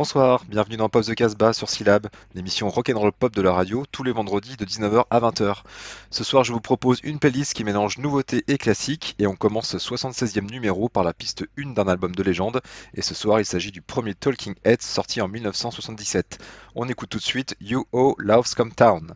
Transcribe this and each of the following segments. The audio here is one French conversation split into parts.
Bonsoir, bienvenue dans Pop the Casbah sur Syllab, l'émission rock'n'roll pop de la radio, tous les vendredis de 19h à 20h. Ce soir, je vous propose une playlist qui mélange nouveautés et classiques, et on commence ce 76e numéro par la piste 1 d'un album de légende, et ce soir, il s'agit du premier Talking Heads sorti en 1977. On écoute tout de suite You Oh Loves Come Town.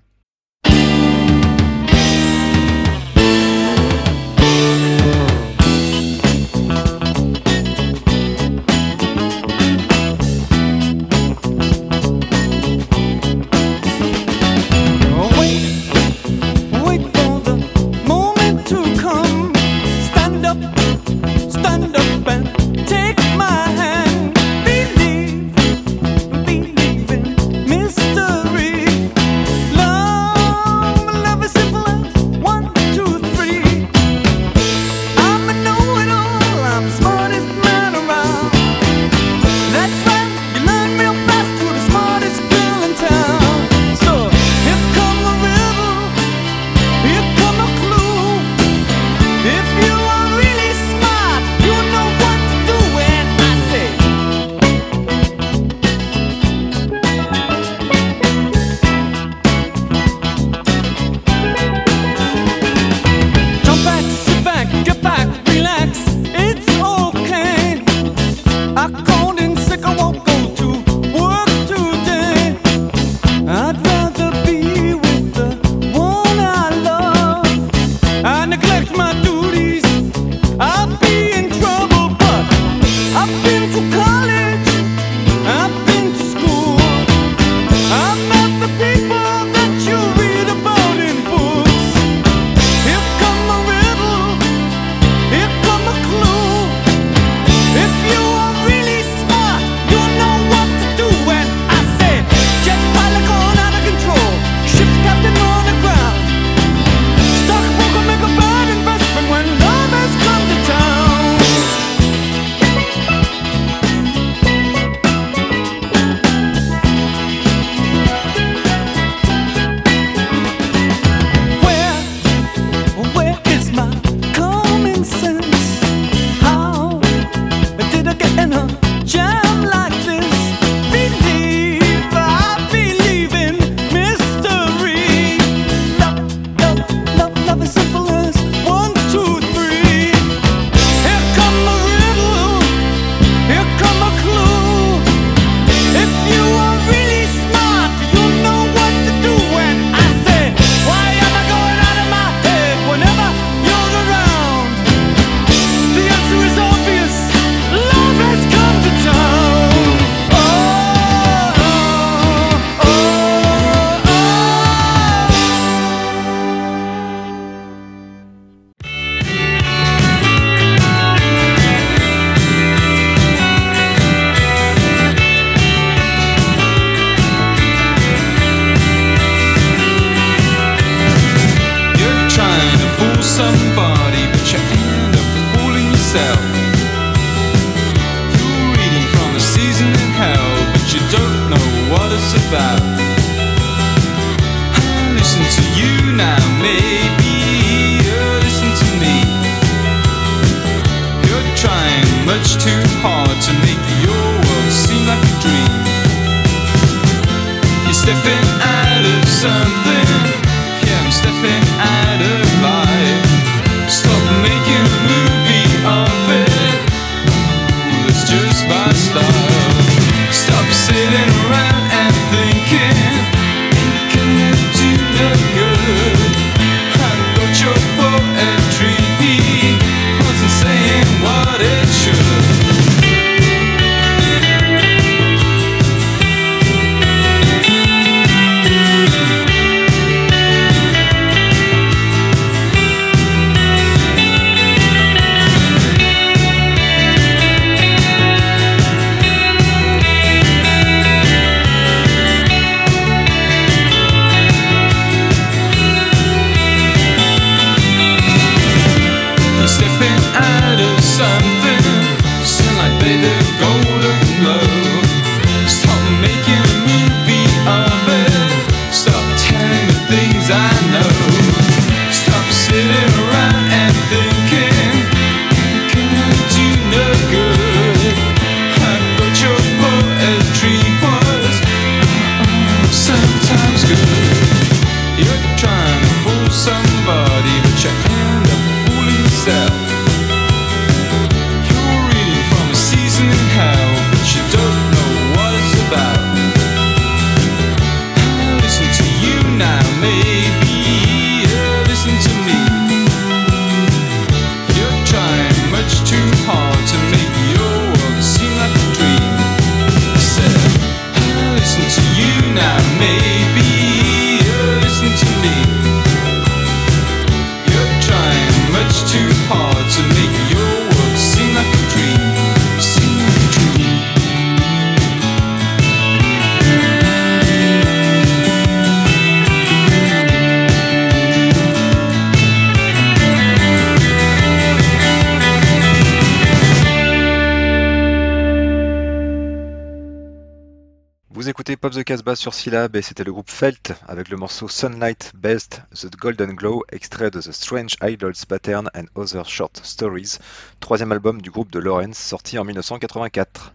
Sur Syllab et c'était le groupe Felt avec le morceau Sunlight Best The Golden Glow, extrait de The Strange Idols Pattern and Other Short Stories, troisième album du groupe de Lawrence sorti en 1984.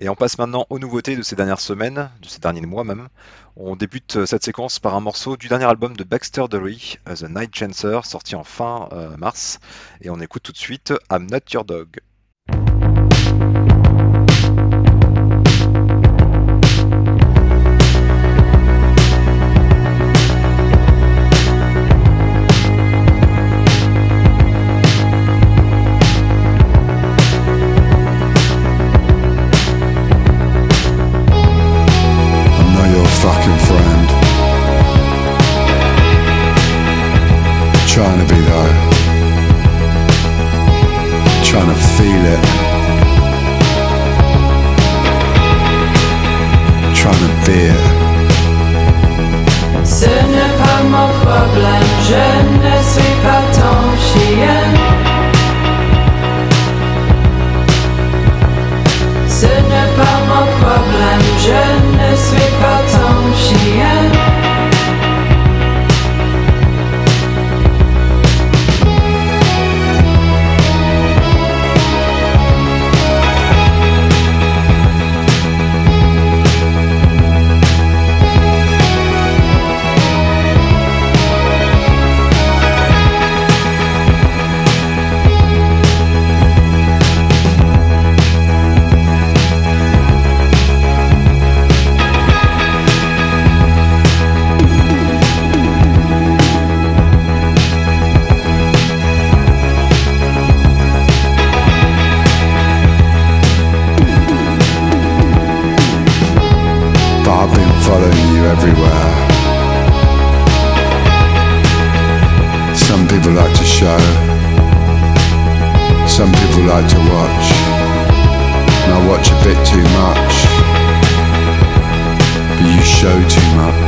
Et on passe maintenant aux nouveautés de ces dernières semaines, de ces derniers mois même. On débute cette séquence par un morceau du dernier album de Baxter Dury, The Night Chancer, sorti en fin euh, mars. Et on écoute tout de suite I'm Not Your Dog. like to watch, and I watch a bit too much, but you show too much.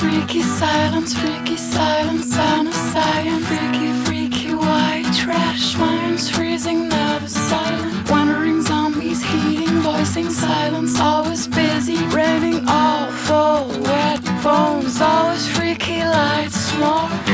Freaky silence, freaky silence, sound of science. Freaky, freaky white trash. Minds freezing, never silent. Wandering zombies, heating, voicing silence. Always busy, raining awful, wet bones. Always freaky lights, more.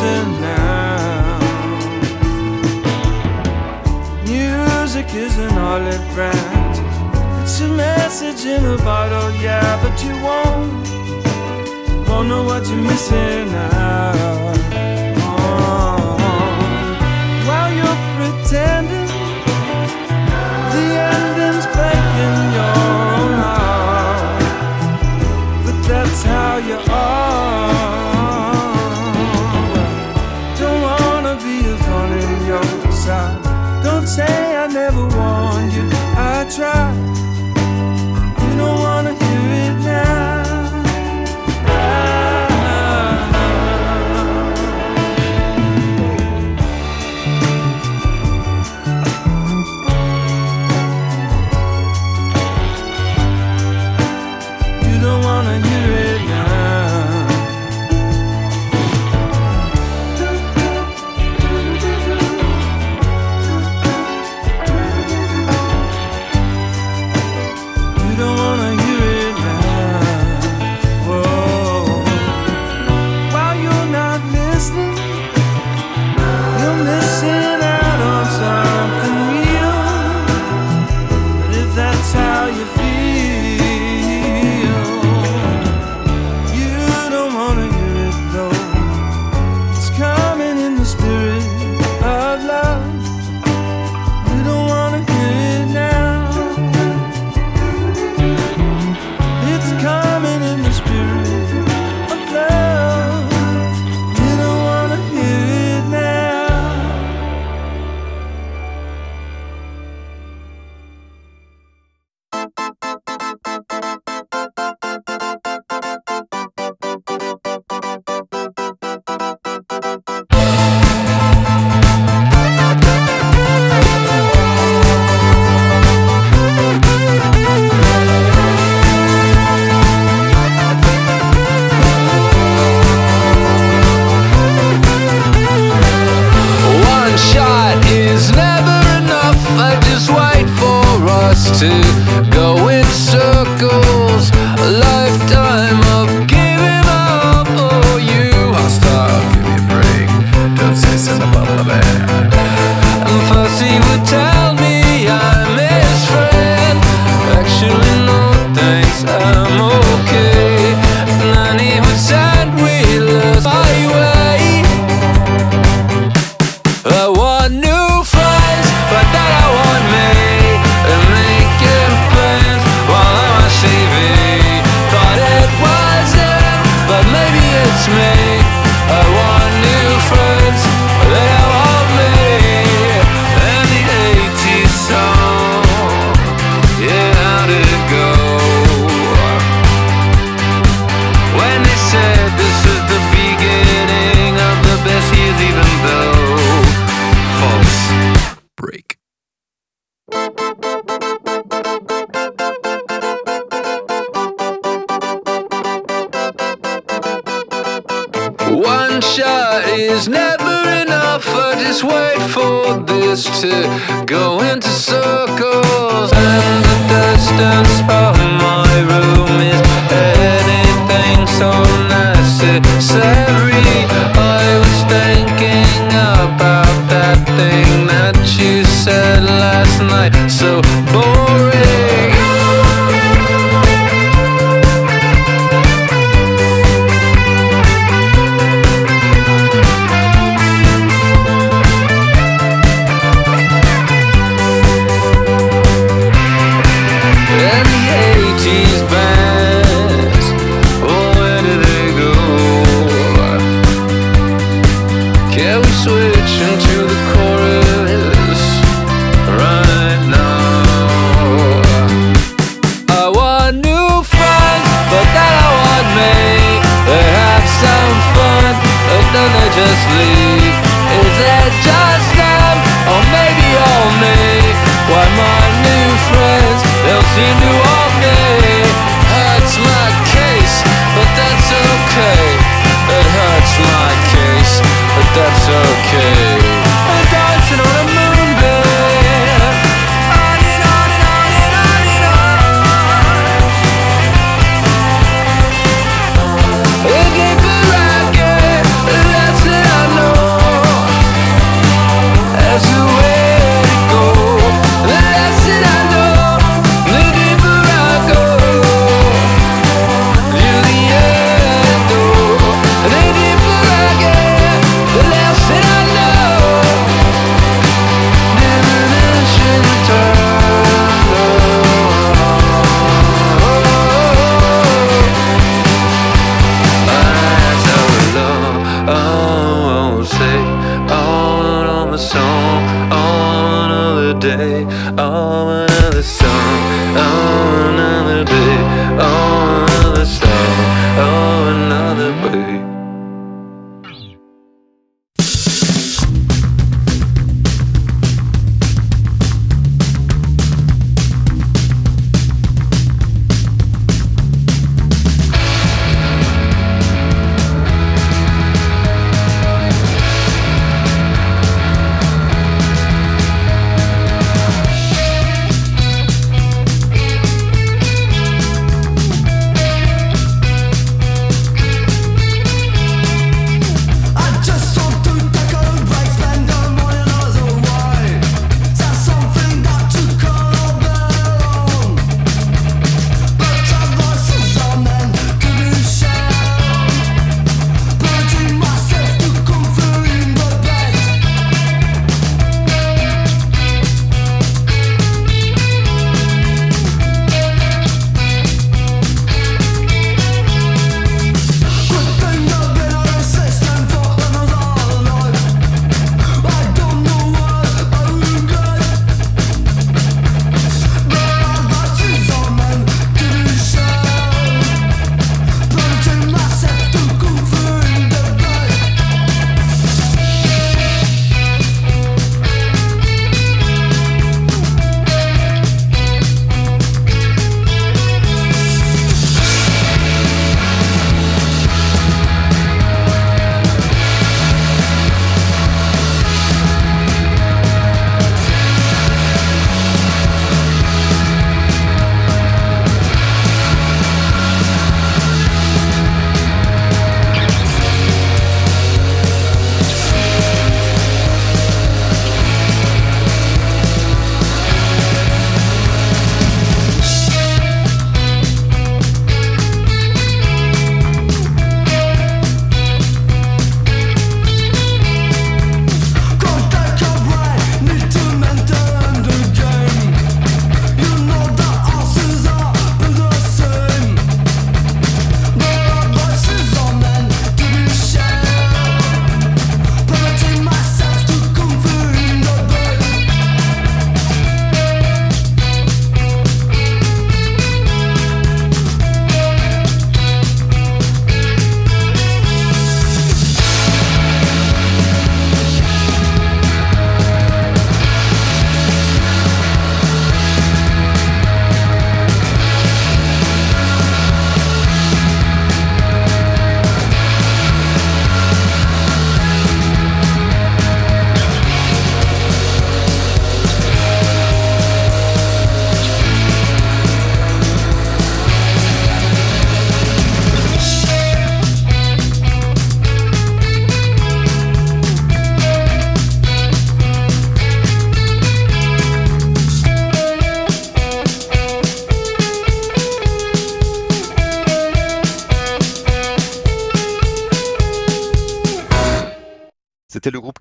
listen now. Music is an olive branch. It's a message in a bottle, yeah, but you won't. Won't know what you're missing out.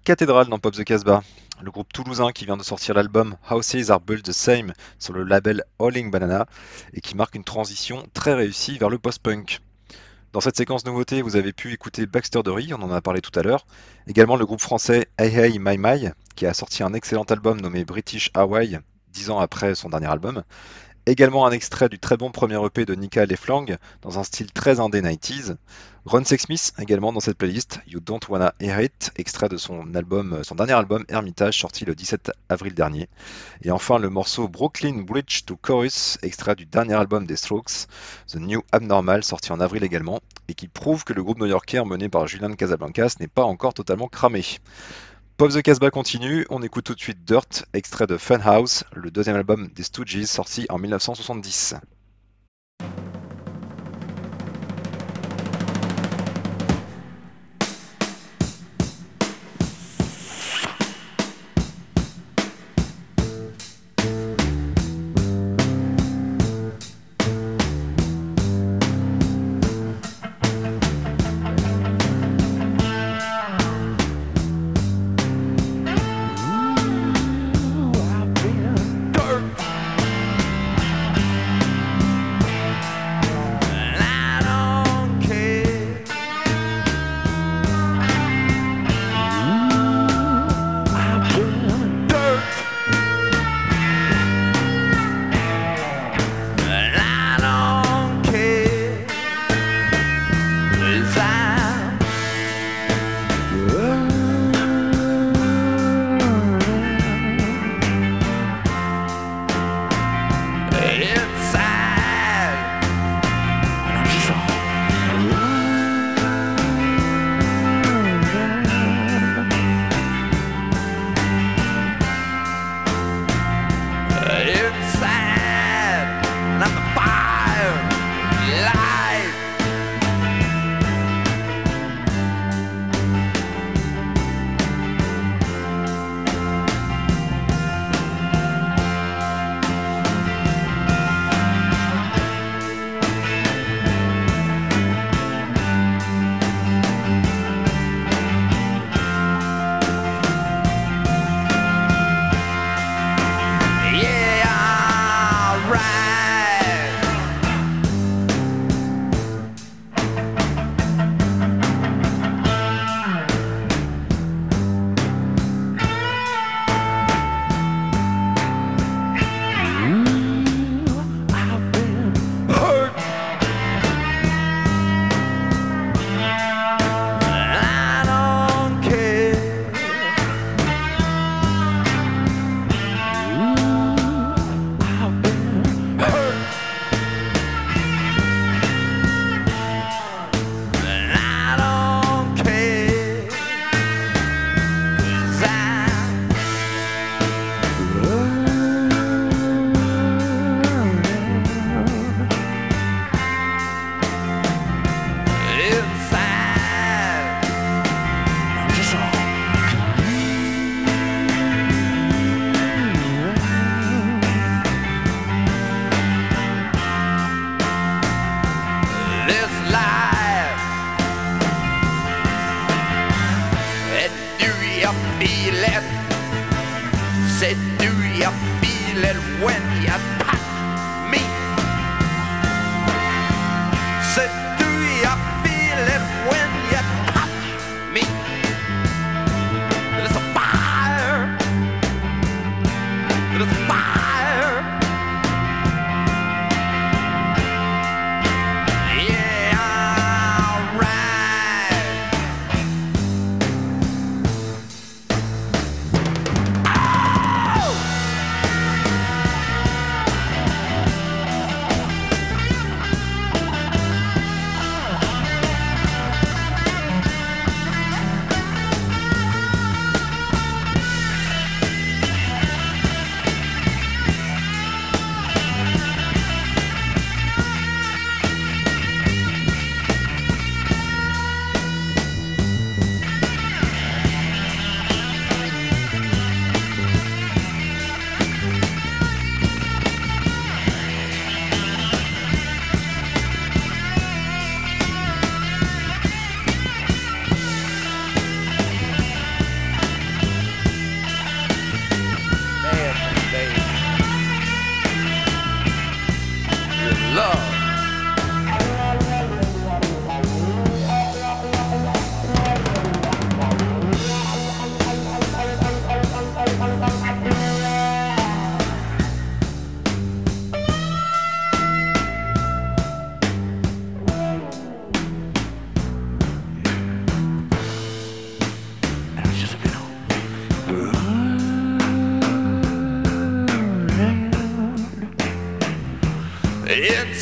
Cathédrale dans Pop the Casbah, le groupe toulousain qui vient de sortir l'album Houses Are Built the Same sur le label Howling Banana et qui marque une transition très réussie vers le post-punk. Dans cette séquence nouveauté, vous avez pu écouter Baxter Dory, on en a parlé tout à l'heure, également le groupe français Hey Hey My My qui a sorti un excellent album nommé British Hawaii dix ans après son dernier album, Également un extrait du très bon premier EP de Nika Leflang dans un style très indé 90s. Ron Sexsmith également dans cette playlist, You Don't Wanna Hear It, extrait de son album, son dernier album Hermitage sorti le 17 avril dernier. Et enfin le morceau Brooklyn Bridge to Chorus, extrait du dernier album des Strokes, The New Abnormal sorti en avril également, et qui prouve que le groupe new-yorkais mené par Julian Casablancas n'est pas encore totalement cramé. Pop the Casbah continue, on écoute tout de suite Dirt, extrait de Funhouse, le deuxième album des Stooges sorti en 1970. it's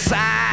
dançar.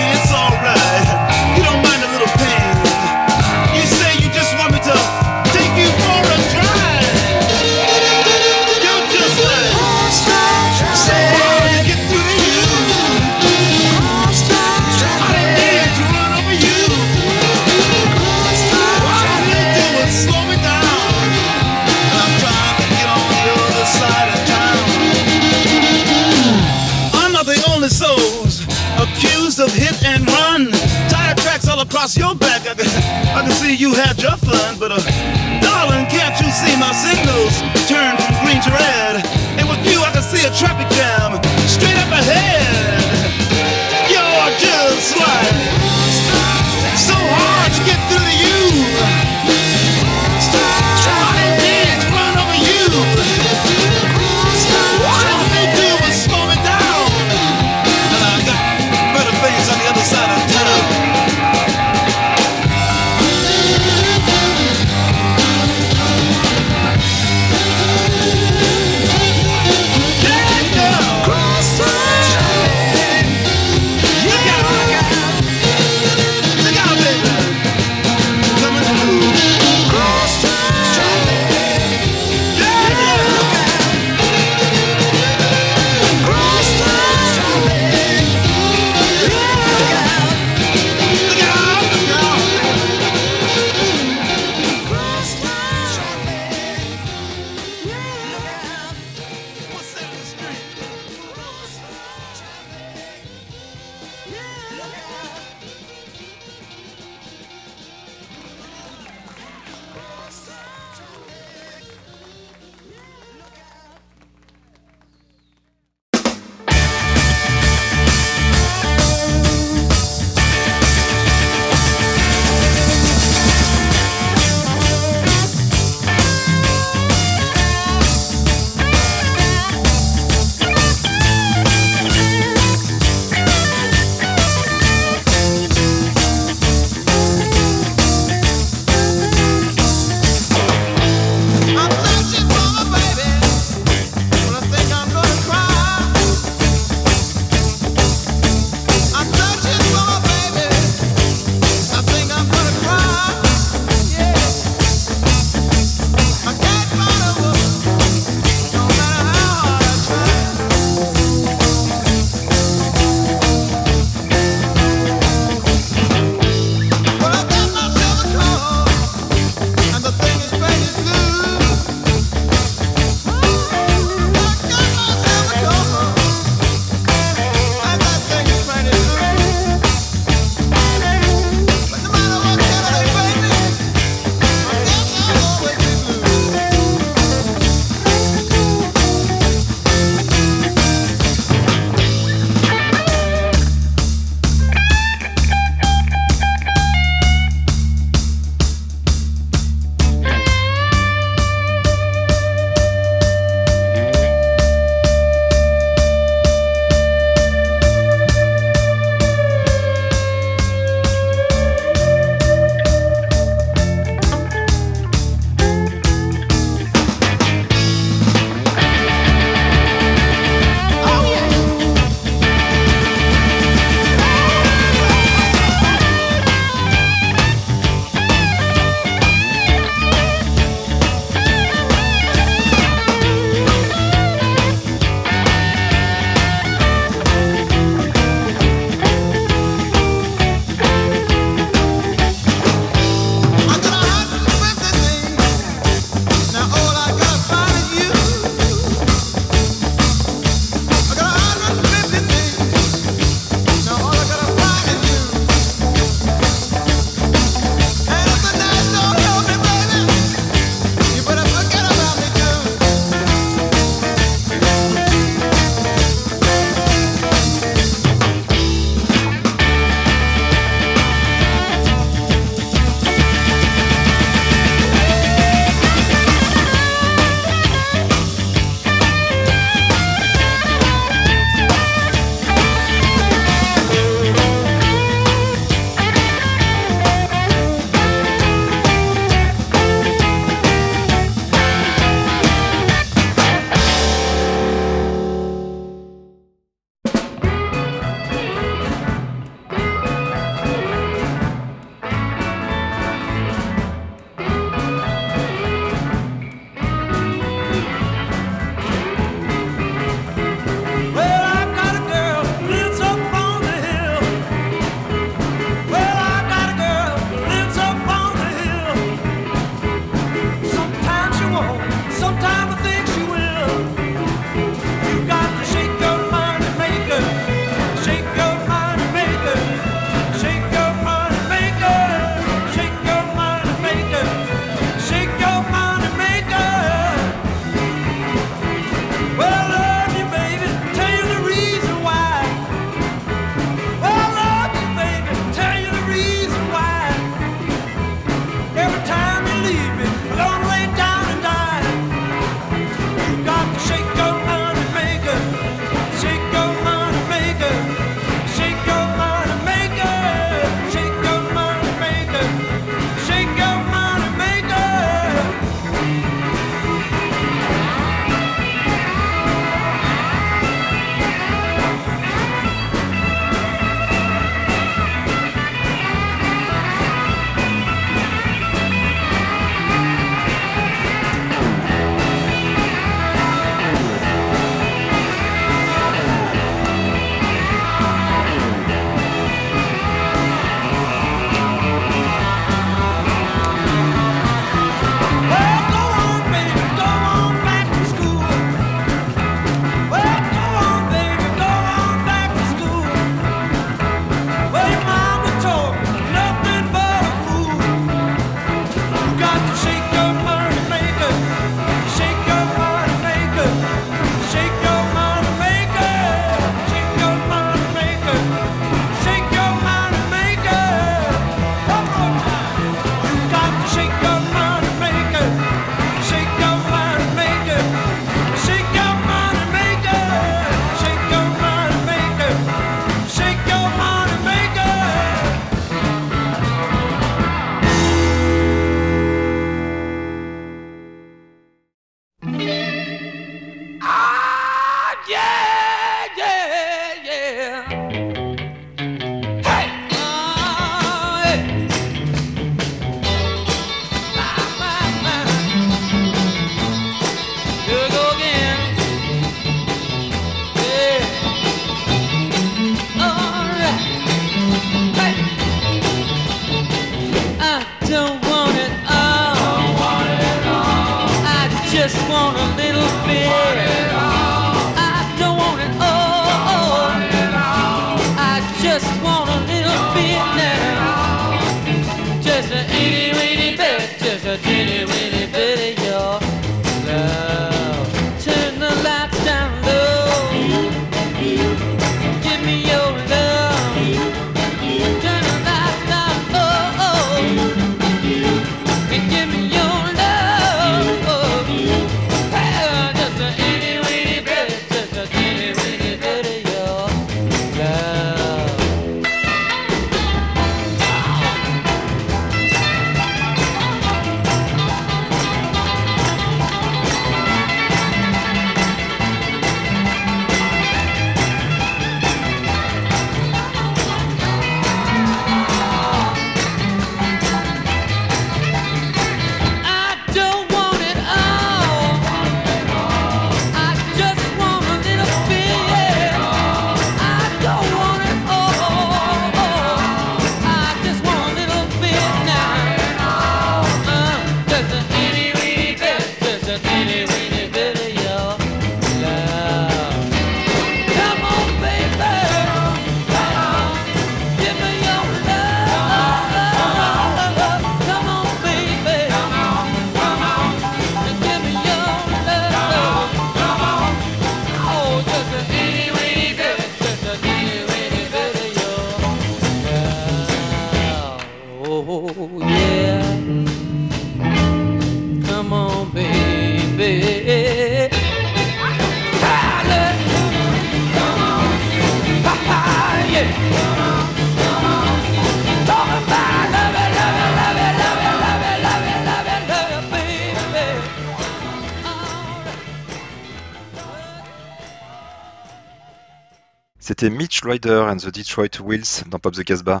C'était Mitch Ryder and the Detroit Wheels dans Pop the Casbah.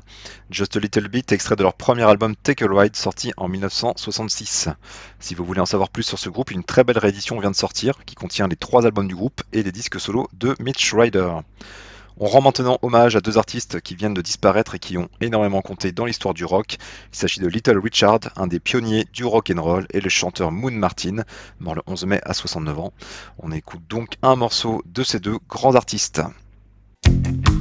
Just a Little Bit, extrait de leur premier album Take a Ride, sorti en 1966. Si vous voulez en savoir plus sur ce groupe, une très belle réédition vient de sortir, qui contient les trois albums du groupe et les disques solo de Mitch Ryder. On rend maintenant hommage à deux artistes qui viennent de disparaître et qui ont énormément compté dans l'histoire du rock. Il s'agit de Little Richard, un des pionniers du rock and roll, et le chanteur Moon Martin, mort le 11 mai à 69 ans. On écoute donc un morceau de ces deux grands artistes. you.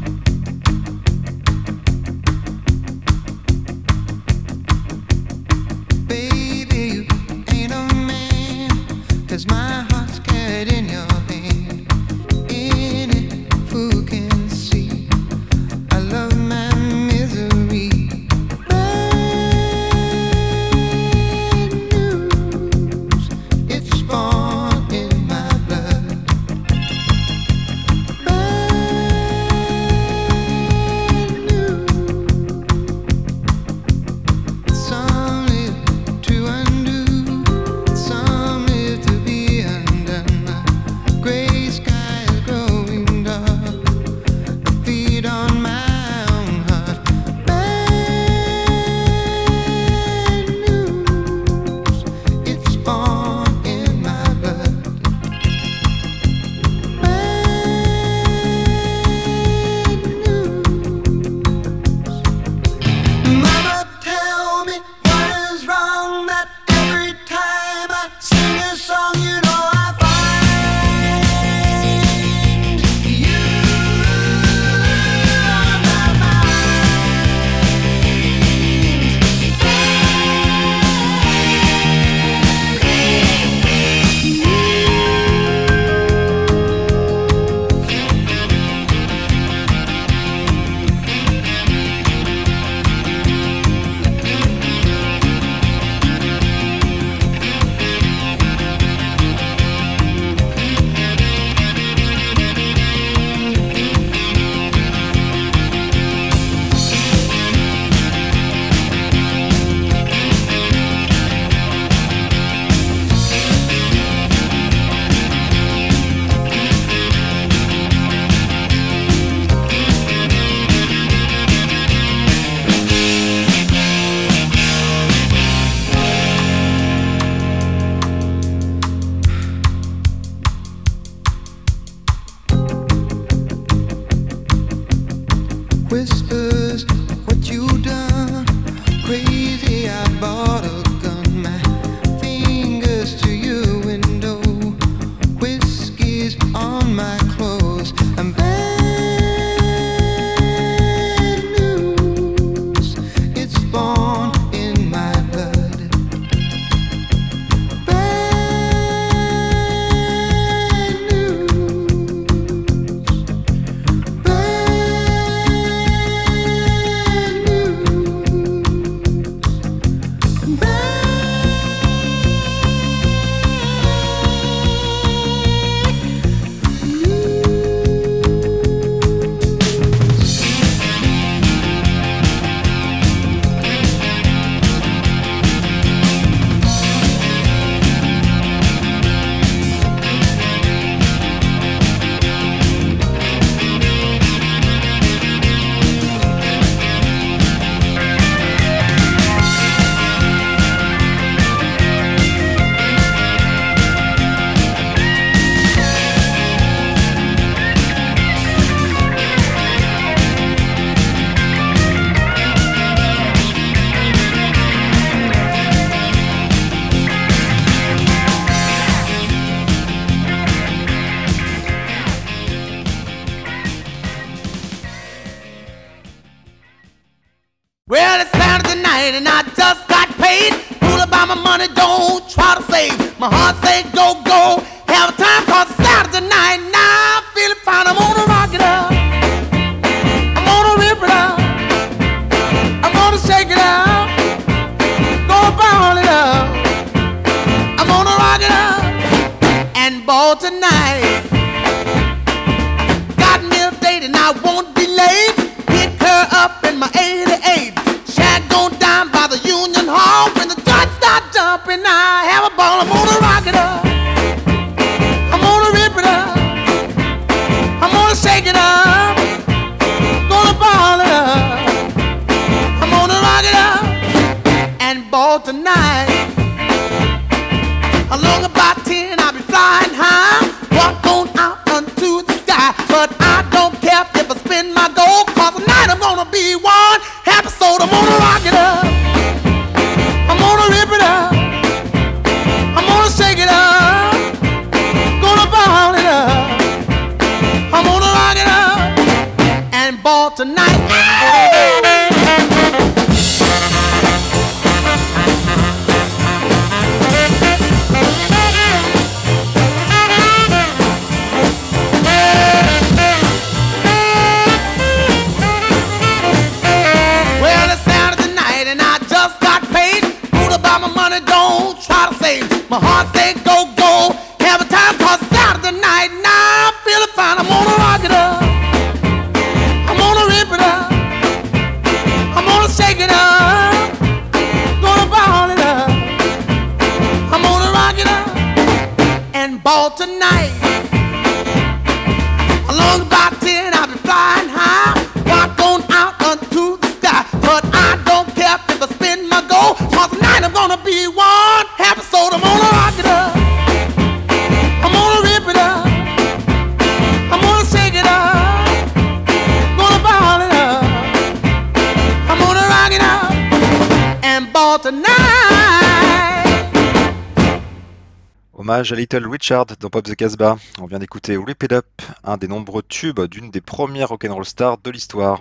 à Little Richard dans Pop the Casbah. On vient d'écouter Rip It Up, un des nombreux tubes d'une des premières rock'n'roll stars de l'histoire.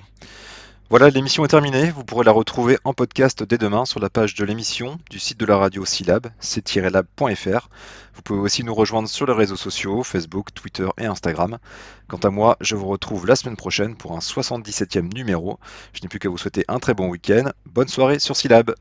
Voilà, l'émission est terminée. Vous pourrez la retrouver en podcast dès demain sur la page de l'émission du site de la radio Silab, c-lab.fr. Vous pouvez aussi nous rejoindre sur les réseaux sociaux, Facebook, Twitter et Instagram. Quant à moi, je vous retrouve la semaine prochaine pour un 77e numéro. Je n'ai plus qu'à vous souhaiter un très bon week-end. Bonne soirée sur Silab.